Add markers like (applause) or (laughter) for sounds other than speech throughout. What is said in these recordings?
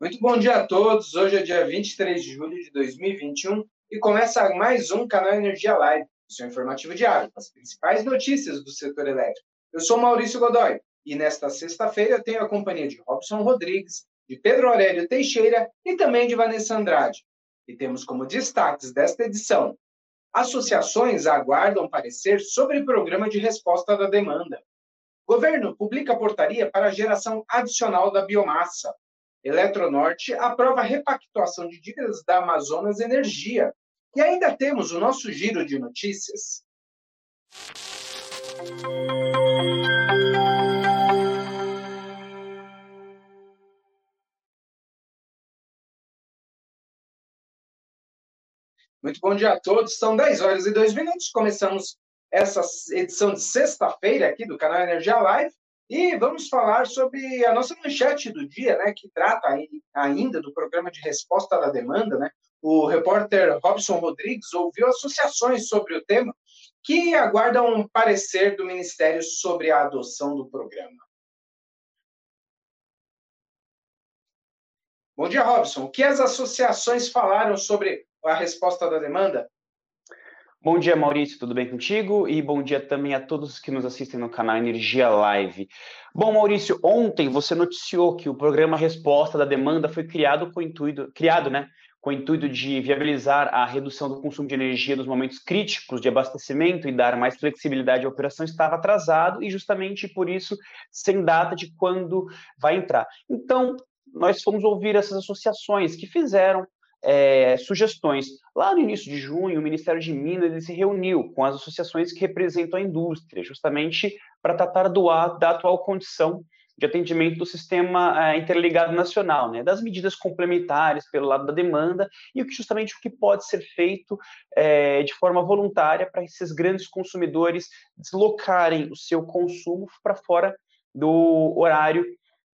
Muito bom dia a todos. Hoje é dia 23 de julho de 2021 e começa mais um canal Energia Live, seu informativo diário, as principais notícias do setor elétrico. Eu sou Maurício Godoy e nesta sexta-feira tenho a companhia de Robson Rodrigues, de Pedro Aurélio Teixeira e também de Vanessa Andrade. E temos como destaques desta edição: associações aguardam parecer sobre programa de resposta da demanda. Governo publica portaria para a geração adicional da biomassa. Eletronorte aprova a repactuação de dívidas da Amazonas Energia. E ainda temos o nosso giro de notícias. Muito bom dia a todos. São 10 horas e 2 minutos. Começamos essa edição de sexta-feira aqui do canal Energia Live. E vamos falar sobre a nossa manchete do dia, né, que trata ainda do programa de resposta à demanda, né? O repórter Robson Rodrigues ouviu associações sobre o tema que aguardam um parecer do Ministério sobre a adoção do programa. Bom dia, Robson. O que as associações falaram sobre a resposta da demanda? Bom dia, Maurício, tudo bem contigo? E bom dia também a todos que nos assistem no canal Energia Live. Bom, Maurício, ontem você noticiou que o programa Resposta da Demanda foi criado com o intuito, criado, né, com o intuito de viabilizar a redução do consumo de energia nos momentos críticos de abastecimento e dar mais flexibilidade à operação, estava atrasado e justamente por isso sem data de quando vai entrar. Então, nós fomos ouvir essas associações que fizeram é, sugestões. Lá no início de junho, o Ministério de Minas se reuniu com as associações que representam a indústria, justamente para tratar do, da atual condição de atendimento do sistema é, interligado nacional, né, das medidas complementares pelo lado da demanda e o que justamente o que pode ser feito é, de forma voluntária para esses grandes consumidores deslocarem o seu consumo para fora do horário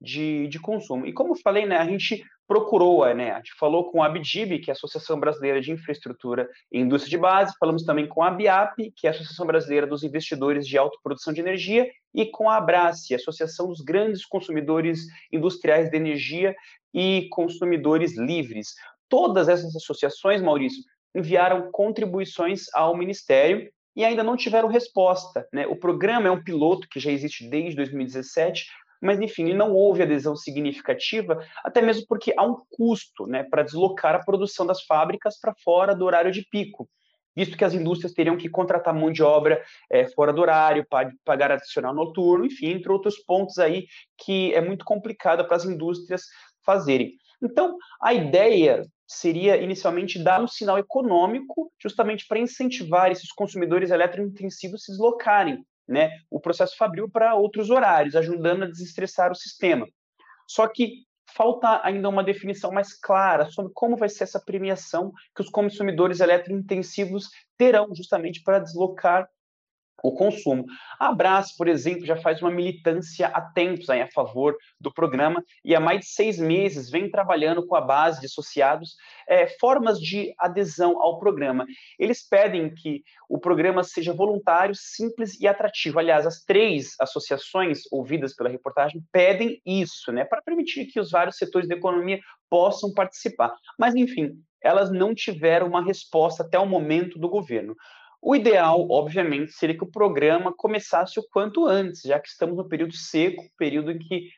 de, de consumo. E como eu falei, né, a gente procurou, a gente falou com a ABDIB, que é a Associação Brasileira de Infraestrutura e Indústria de Base, falamos também com a ABIAP, que é a Associação Brasileira dos Investidores de Autoprodução de Energia, e com a Abrace, a Associação dos Grandes Consumidores Industriais de Energia e Consumidores Livres. Todas essas associações, Maurício, enviaram contribuições ao Ministério e ainda não tiveram resposta. Né? O programa é um piloto que já existe desde 2017, mas enfim, não houve adesão significativa, até mesmo porque há um custo né, para deslocar a produção das fábricas para fora do horário de pico, visto que as indústrias teriam que contratar mão de obra é, fora do horário, pagar adicional noturno, enfim, entre outros pontos aí que é muito complicado para as indústrias fazerem. Então, a ideia seria inicialmente dar um sinal econômico, justamente para incentivar esses consumidores eletrointensivos se deslocarem né, o processo fabril para outros horários, ajudando a desestressar o sistema. Só que falta ainda uma definição mais clara sobre como vai ser essa premiação que os consumidores eletrointensivos terão justamente para deslocar o consumo. A Abras, por exemplo, já faz uma militância há tempos aí a favor do programa e há mais de seis meses vem trabalhando com a base de associados é, formas de adesão ao programa. Eles pedem que o programa seja voluntário, simples e atrativo. Aliás, as três associações ouvidas pela reportagem pedem isso, né, para permitir que os vários setores da economia possam participar. Mas, enfim, elas não tiveram uma resposta até o momento do governo. O ideal, obviamente, seria que o programa começasse o quanto antes, já que estamos no período seco, período em que,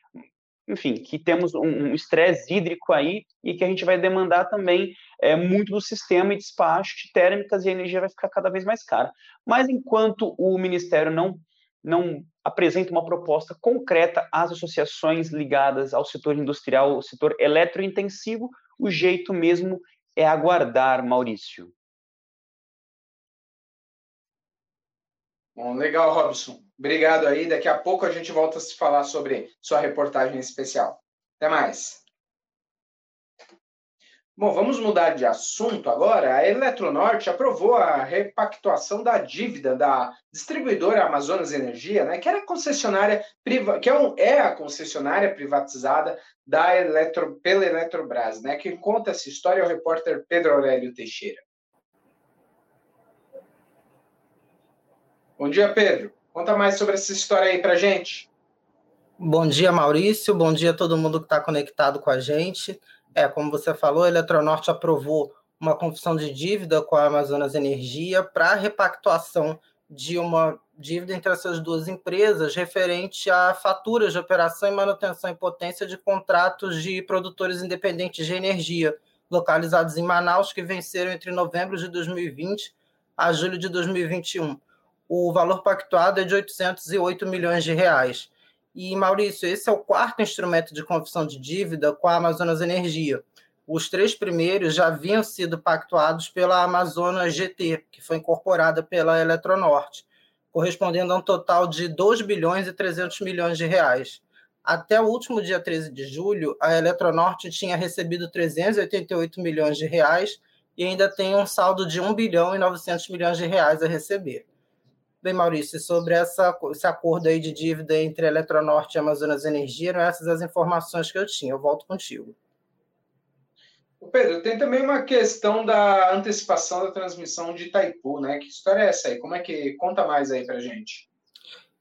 enfim, que temos um estresse hídrico aí e que a gente vai demandar também é, muito do sistema e despacho de térmicas e a energia vai ficar cada vez mais cara. Mas enquanto o Ministério não, não apresenta uma proposta concreta às associações ligadas ao setor industrial, ao setor eletrointensivo, o jeito mesmo é aguardar, Maurício. Bom, legal, Robson. Obrigado aí. Daqui a pouco a gente volta a se falar sobre sua reportagem especial. Até mais. Bom, vamos mudar de assunto agora. A Eletronorte aprovou a repactuação da dívida da distribuidora Amazonas Energia, né, que era concessionária que é, um, é, a concessionária privatizada da Eletro, pela Eletrobras, né? Quem conta essa história é o repórter Pedro Aurélio Teixeira. Bom dia, Pedro. Conta mais sobre essa história aí para gente. Bom dia, Maurício. Bom dia a todo mundo que está conectado com a gente. É, como você falou, a Eletronorte aprovou uma confissão de dívida com a Amazonas Energia para repactuação de uma dívida entre essas duas empresas referente a faturas de operação e manutenção em potência de contratos de produtores independentes de energia localizados em Manaus que venceram entre novembro de 2020 a julho de 2021. O valor pactuado é de 808 milhões de reais. E, Maurício, esse é o quarto instrumento de confissão de dívida com a Amazonas Energia. Os três primeiros já haviam sido pactuados pela Amazonas GT, que foi incorporada pela Eletronorte, correspondendo a um total de 2 bilhões e 300 milhões de reais. Até o último dia 13 de julho, a Eletronorte tinha recebido 388 milhões de reais e ainda tem um saldo de 1 bilhão e 900 milhões de reais a receber. Bem, Maurício, sobre essa, esse acordo aí de dívida entre a Eletronorte e a Amazonas Energia, eram essas as informações que eu tinha. Eu volto contigo. Pedro, tem também uma questão da antecipação da transmissão de Itaipu, né? Que história é essa aí? Como é que conta mais aí para gente?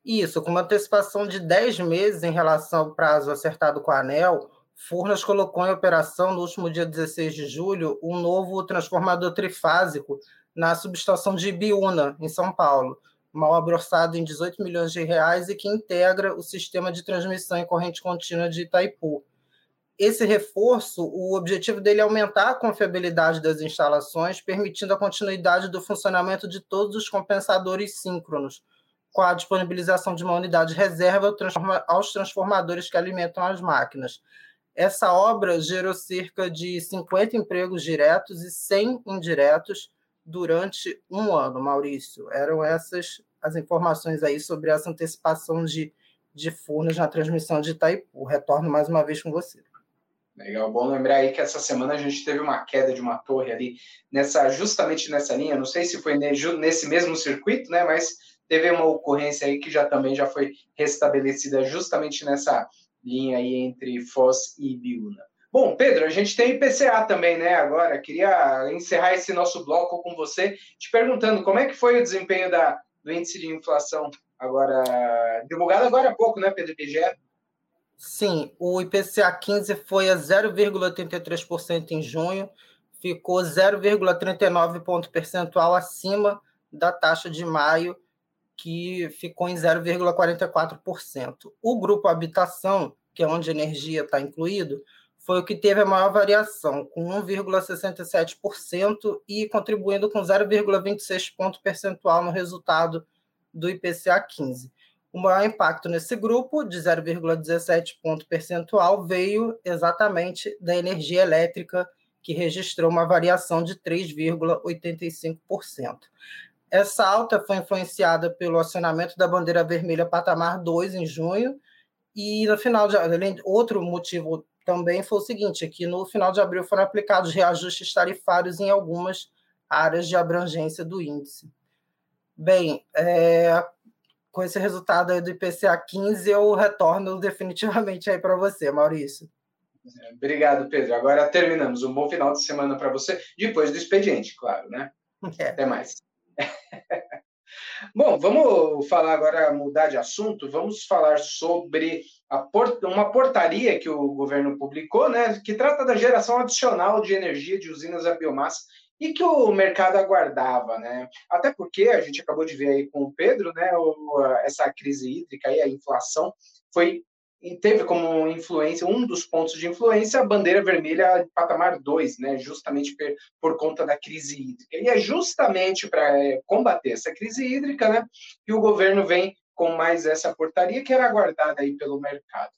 Isso, com uma antecipação de 10 meses em relação ao prazo acertado com a ANEL, Furnas colocou em operação no último dia 16 de julho um novo transformador trifásico na subestação de Ibiúna, em São Paulo, mal aborçado em 18 milhões de reais e que integra o sistema de transmissão em corrente contínua de Itaipu. Esse reforço, o objetivo dele é aumentar a confiabilidade das instalações, permitindo a continuidade do funcionamento de todos os compensadores síncronos, com a disponibilização de uma unidade reserva aos transformadores que alimentam as máquinas. Essa obra gerou cerca de 50 empregos diretos e 100 indiretos durante um ano, Maurício. Eram essas as informações aí sobre essa antecipação de, de Furnas na transmissão de Itaipu. Retorno mais uma vez com você. Legal, bom lembrar aí que essa semana a gente teve uma queda de uma torre ali, nessa, justamente nessa linha, não sei se foi nesse mesmo circuito, né, mas teve uma ocorrência aí que já também já foi restabelecida justamente nessa linha aí entre Foz e Ibiúna. Bom, Pedro, a gente tem IPCA também, né? Agora, queria encerrar esse nosso bloco com você, te perguntando como é que foi o desempenho da, do índice de inflação agora, divulgado agora há pouco, né, Pedro IBGE? Sim, o IPCA 15 foi a 0,83% em junho, ficou 0,39 ponto percentual acima da taxa de maio, que ficou em 0,44%. O grupo habitação, que é onde energia está incluído, foi o que teve a maior variação, com 1,67% e contribuindo com 0,26 ponto percentual no resultado do IPCA 15. O maior impacto nesse grupo, de 0,17 ponto percentual, veio exatamente da energia elétrica, que registrou uma variação de 3,85%. Essa alta foi influenciada pelo acionamento da bandeira vermelha patamar 2 em junho, e no final de outro motivo também foi o seguinte: é que no final de abril foram aplicados reajustes tarifários em algumas áreas de abrangência do índice. Bem, é, com esse resultado aí do IPCA 15, eu retorno (laughs) definitivamente aí para você, Maurício. Obrigado, Pedro. Agora terminamos. Um bom final de semana para você, depois do expediente, claro, né? É. Até mais. (laughs) Bom, vamos falar agora, mudar de assunto, vamos falar sobre port uma portaria que o governo publicou, né, que trata da geração adicional de energia de usinas a biomassa e que o mercado aguardava, né? Até porque a gente acabou de ver aí com o Pedro, né, o, essa crise hídrica e a inflação foi e teve como influência, um dos pontos de influência, a bandeira vermelha patamar 2, né, justamente por, por conta da crise hídrica. E é justamente para é, combater essa crise hídrica né, que o governo vem com mais essa portaria que era aguardada aí pelo mercado.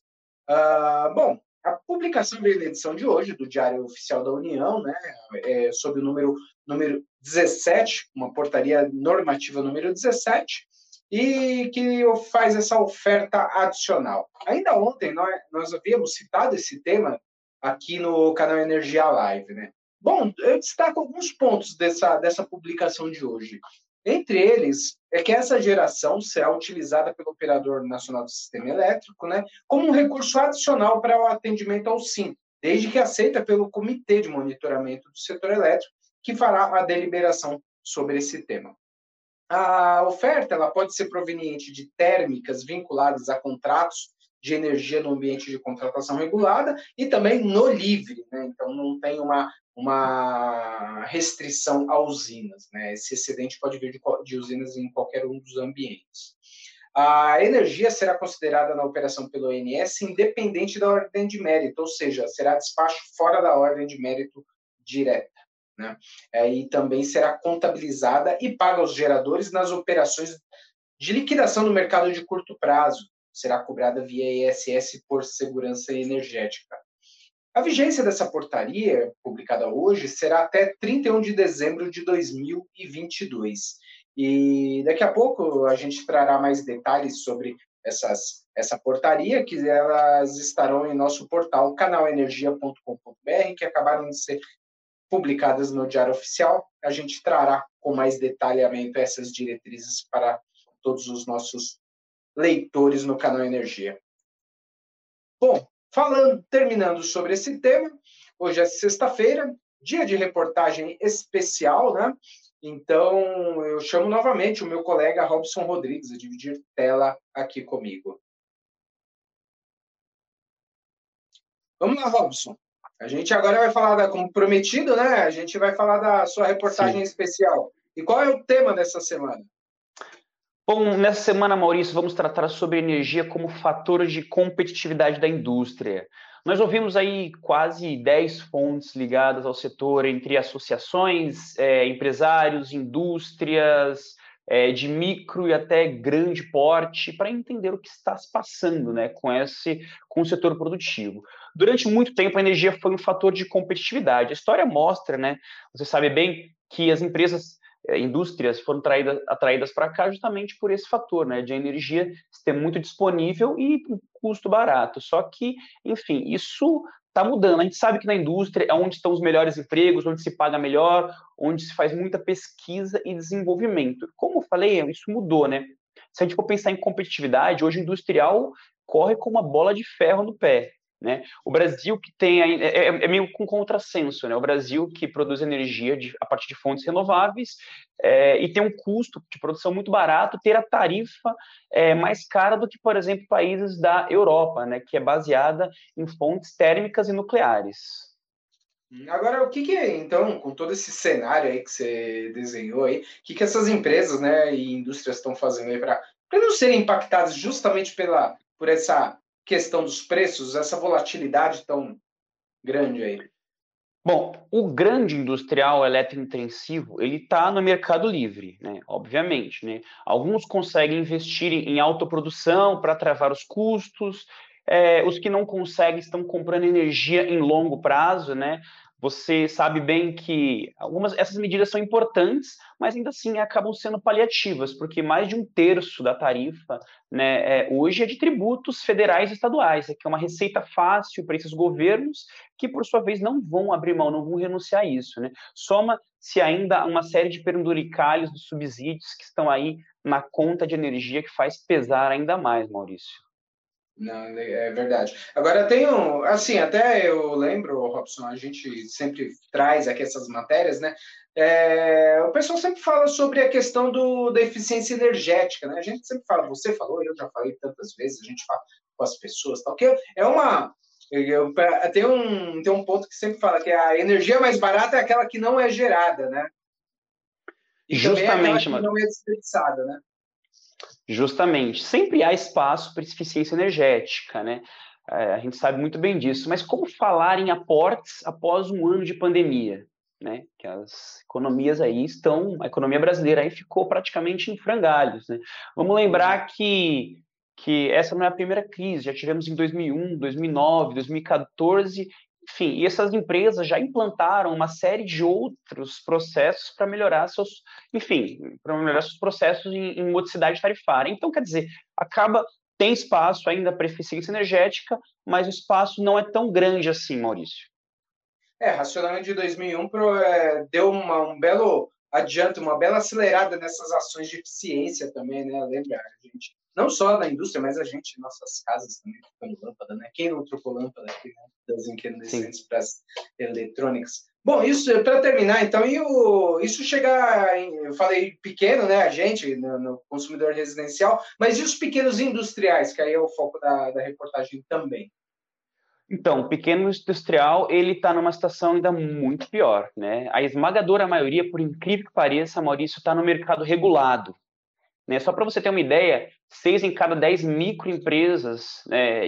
Uh, bom, a publicação na edição de hoje do Diário Oficial da União, né, é, sob o número, número 17, uma portaria normativa número 17, e que faz essa oferta adicional. Ainda ontem nós, nós havíamos citado esse tema aqui no canal Energia Live, né? Bom, eu destaco alguns pontos dessa, dessa publicação de hoje. Entre eles, é que essa geração será utilizada pelo Operador Nacional do Sistema Elétrico né, como um recurso adicional para o atendimento ao SIM, desde que aceita pelo Comitê de Monitoramento do Setor Elétrico, que fará a deliberação sobre esse tema. A oferta ela pode ser proveniente de térmicas vinculadas a contratos de energia no ambiente de contratação regulada e também no livre, né? Então não tem uma, uma restrição a usinas, né? Esse excedente pode vir de, de usinas em qualquer um dos ambientes. A energia será considerada na operação pelo ONS independente da ordem de mérito, ou seja, será despacho fora da ordem de mérito direta. Né? É, e também será contabilizada e paga aos geradores nas operações de liquidação do mercado de curto prazo. Será cobrada via ISS por segurança energética. A vigência dessa portaria, publicada hoje, será até 31 de dezembro de 2022. E daqui a pouco a gente trará mais detalhes sobre essas, essa portaria, que elas estarão em nosso portal canalenergia.com.br, que acabaram de ser publicadas no Diário Oficial. A gente trará com mais detalhamento essas diretrizes para todos os nossos leitores no canal Energia. Bom, falando, terminando sobre esse tema, hoje é sexta-feira, dia de reportagem especial, né? Então, eu chamo novamente o meu colega Robson Rodrigues a dividir tela aqui comigo. Vamos lá, Robson. A gente agora vai falar, da, como prometido, né? A gente vai falar da sua reportagem Sim. especial. E qual é o tema dessa semana? Bom, nessa semana, Maurício, vamos tratar sobre energia como fator de competitividade da indústria. Nós ouvimos aí quase 10 fontes ligadas ao setor, entre associações, é, empresários, indústrias, é, de micro e até grande porte, para entender o que está se passando né, com, esse, com o setor produtivo. Durante muito tempo, a energia foi um fator de competitividade. A história mostra, né, você sabe bem, que as empresas é, indústrias foram traídas, atraídas para cá justamente por esse fator, né, de energia ter muito disponível e um custo barato. Só que, enfim, isso está mudando. A gente sabe que na indústria é onde estão os melhores empregos, onde se paga melhor, onde se faz muita pesquisa e desenvolvimento. Como eu falei, isso mudou, né? Se a gente for pensar em competitividade, hoje o industrial corre com uma bola de ferro no pé. Né? O Brasil que tem é, é, é, meio com contrassenso, né? O Brasil que produz energia de, a partir de fontes renováveis é, e tem um custo de produção muito barato, ter a tarifa é, mais cara do que, por exemplo, países da Europa, né? Que é baseada em fontes térmicas e nucleares. Agora, o que, que é, então, com todo esse cenário aí que você desenhou aí, o que, que essas empresas, né, e indústrias estão fazendo aí para não serem impactadas justamente pela por essa questão dos preços, essa volatilidade tão grande aí? Bom, o grande industrial eletrointensivo, ele está no mercado livre, né? Obviamente, né? Alguns conseguem investir em autoprodução para travar os custos, é, os que não conseguem estão comprando energia em longo prazo, né? Você sabe bem que algumas essas medidas são importantes, mas ainda assim acabam sendo paliativas, porque mais de um terço da tarifa né, é, hoje é de tributos federais e estaduais, que é uma receita fácil para esses governos que, por sua vez, não vão abrir mão, não vão renunciar a isso. Né? Soma-se ainda uma série de penduricalhos dos subsídios que estão aí na conta de energia que faz pesar ainda mais, Maurício. Não, é verdade. Agora tem um, assim, até eu lembro, Robson, a gente sempre traz aqui essas matérias, né? É, o pessoal sempre fala sobre a questão do, da eficiência energética, né? A gente sempre fala, você falou, eu já falei tantas vezes, a gente fala com as pessoas, tal, que é uma eu, tem, um, tem um ponto que sempre fala que a energia mais barata é aquela que não é gerada, né? E Justamente, é que não é desperdiçada, né? Justamente. Sempre há espaço para eficiência energética, né? É, a gente sabe muito bem disso. Mas como falar em aportes após um ano de pandemia? Né? Que as economias aí estão, a economia brasileira aí ficou praticamente em frangalhos, né? Vamos lembrar que que essa não é a primeira crise, já tivemos em 2001, 2009, 2014 enfim, e essas empresas já implantaram uma série de outros processos para melhorar seus, enfim, para melhorar seus processos em, em modicidade tarifária. Então, quer dizer, acaba tem espaço ainda para eficiência energética, mas o espaço não é tão grande assim, Maurício. É, racionamento de 2001 pro, é, deu uma, um belo adianto, uma bela acelerada nessas ações de eficiência também, né? Lembra, gente? Não só da indústria, mas a gente, nossas casas também trocando lâmpada, né? Quem não trocou lâmpada aqui, né? das incandescentes para as eletrônicas? Bom, isso para terminar, então, e o, isso chegar, eu falei pequeno, né, a gente, no, no, consumidor residencial, mas e os pequenos industriais, que aí é o foco da, da reportagem também? Então, o pequeno industrial, ele está numa situação ainda muito pior, né? A esmagadora maioria, por incrível que pareça, Maurício, está no mercado regulado. Né? Só para você ter uma ideia, seis em cada dez microempresas, é,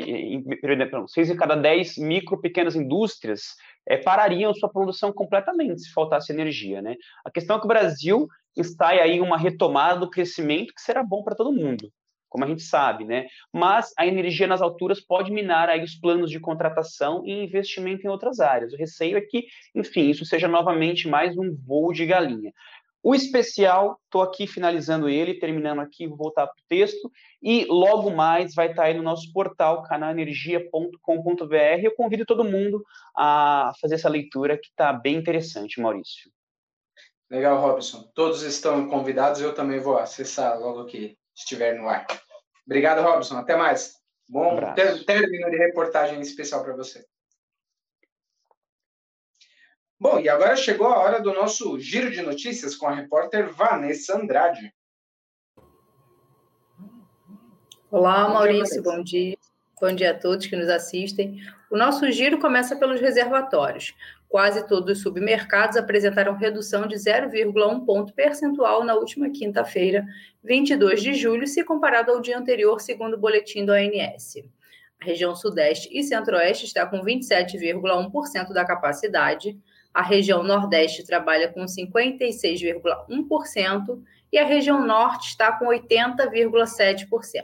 seis em cada dez micro pequenas indústrias é, parariam sua produção completamente se faltasse energia, né? A questão é que o Brasil está aí uma retomada do crescimento que será bom para todo mundo como a gente sabe, né? Mas a energia nas alturas pode minar aí os planos de contratação e investimento em outras áreas. O receio é que, enfim, isso seja novamente mais um voo de galinha. O especial, estou aqui finalizando ele, terminando aqui, vou voltar para o texto, e logo mais vai estar tá aí no nosso portal, canalenergia.com.br. Eu convido todo mundo a fazer essa leitura que está bem interessante, Maurício. Legal, Robson. Todos estão convidados, eu também vou acessar logo que estiver no ar. Obrigado, Robson. Até mais. Bom um término de reportagem especial para você. Bom, e agora chegou a hora do nosso giro de notícias com a repórter Vanessa Andrade. Olá, Maurício, bom dia. Bom dia a todos que nos assistem. O nosso giro começa pelos reservatórios. Quase todos os submercados apresentaram redução de 0,1 ponto percentual na última quinta-feira, 22 de julho, se comparado ao dia anterior, segundo o boletim do ANS. A região Sudeste e Centro-Oeste está com 27,1% da capacidade, a região Nordeste trabalha com 56,1% e a região Norte está com 80,7%.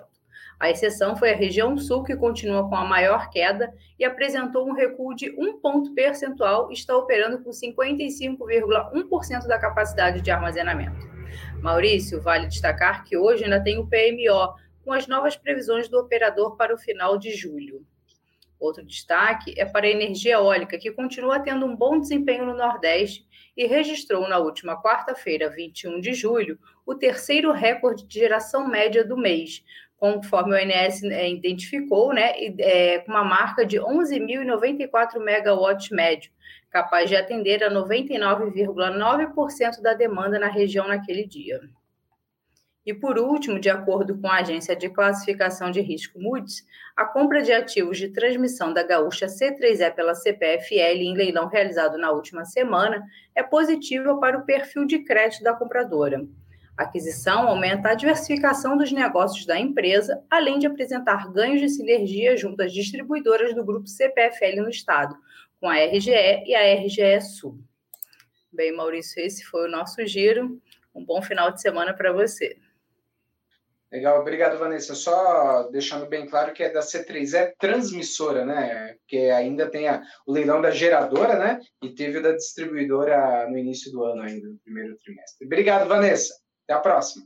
A exceção foi a região sul, que continua com a maior queda e apresentou um recuo de um ponto percentual está operando com 55,1% da capacidade de armazenamento. Maurício, vale destacar que hoje ainda tem o PMO, com as novas previsões do operador para o final de julho. Outro destaque é para a energia eólica, que continua tendo um bom desempenho no Nordeste e registrou na última quarta-feira, 21 de julho, o terceiro recorde de geração média do mês, conforme o ONS é, identificou, né, é, com uma marca de 11.094 megawatts médio, capaz de atender a 99,9% da demanda na região naquele dia. E por último, de acordo com a agência de classificação de risco Moody's, a compra de ativos de transmissão da gaúcha C3E pela CPFL em leilão realizado na última semana é positiva para o perfil de crédito da compradora. A aquisição aumenta a diversificação dos negócios da empresa, além de apresentar ganhos de sinergia junto às distribuidoras do grupo CPFL no estado, com a RGE e a RGE Sul. Bem, Maurício, esse foi o nosso giro. Um bom final de semana para você. Legal, obrigado, Vanessa. Só deixando bem claro que é da C3, é transmissora, né? Porque ainda tem a, o leilão da geradora, né? E teve o da distribuidora no início do ano ainda, no primeiro trimestre. Obrigado, Vanessa. Até a próxima.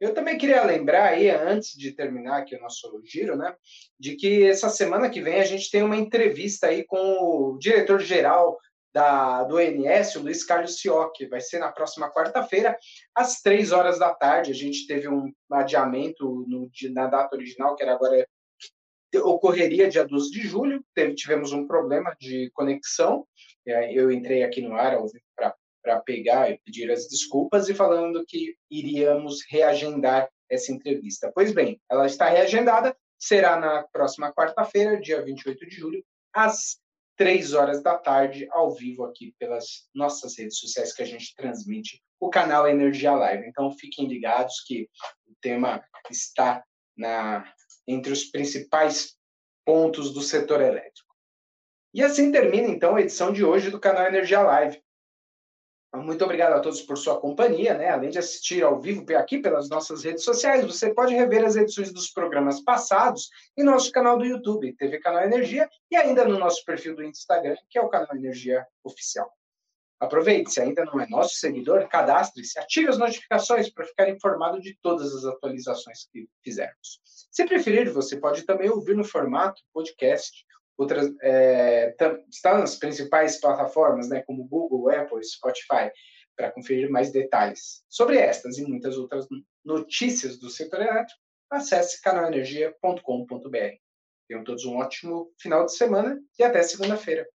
Eu também queria lembrar aí, antes de terminar aqui o nosso giro, né, de que essa semana que vem a gente tem uma entrevista aí com o diretor-geral da, do ONS, o Luiz Carlos Sioc. Vai ser na próxima quarta-feira, às três horas da tarde. A gente teve um adiamento no, na data original, que era agora ocorreria dia 12 de julho. Teve, tivemos um problema de conexão. Eu entrei aqui no ar para para pegar e pedir as desculpas e falando que iríamos reagendar essa entrevista. Pois bem, ela está reagendada, será na próxima quarta-feira, dia 28 de julho, às três horas da tarde, ao vivo aqui pelas nossas redes sociais que a gente transmite, o canal Energia Live. Então fiquem ligados que o tema está na entre os principais pontos do setor elétrico. E assim termina então a edição de hoje do canal Energia Live. Muito obrigado a todos por sua companhia, né? Além de assistir ao vivo aqui pelas nossas redes sociais, você pode rever as edições dos programas passados em nosso canal do YouTube, TV Canal Energia, e ainda no nosso perfil do Instagram, que é o Canal Energia Oficial. Aproveite, se ainda não é nosso seguidor, cadastre-se, ative as notificações para ficar informado de todas as atualizações que fizermos. Se preferir, você pode também ouvir no formato podcast outras é, está nas principais plataformas, né, como Google, Apple, Spotify, para conferir mais detalhes sobre estas e muitas outras notícias do setor elétrico. Acesse canalenergia.com.br. Tenham todos um ótimo final de semana e até segunda-feira.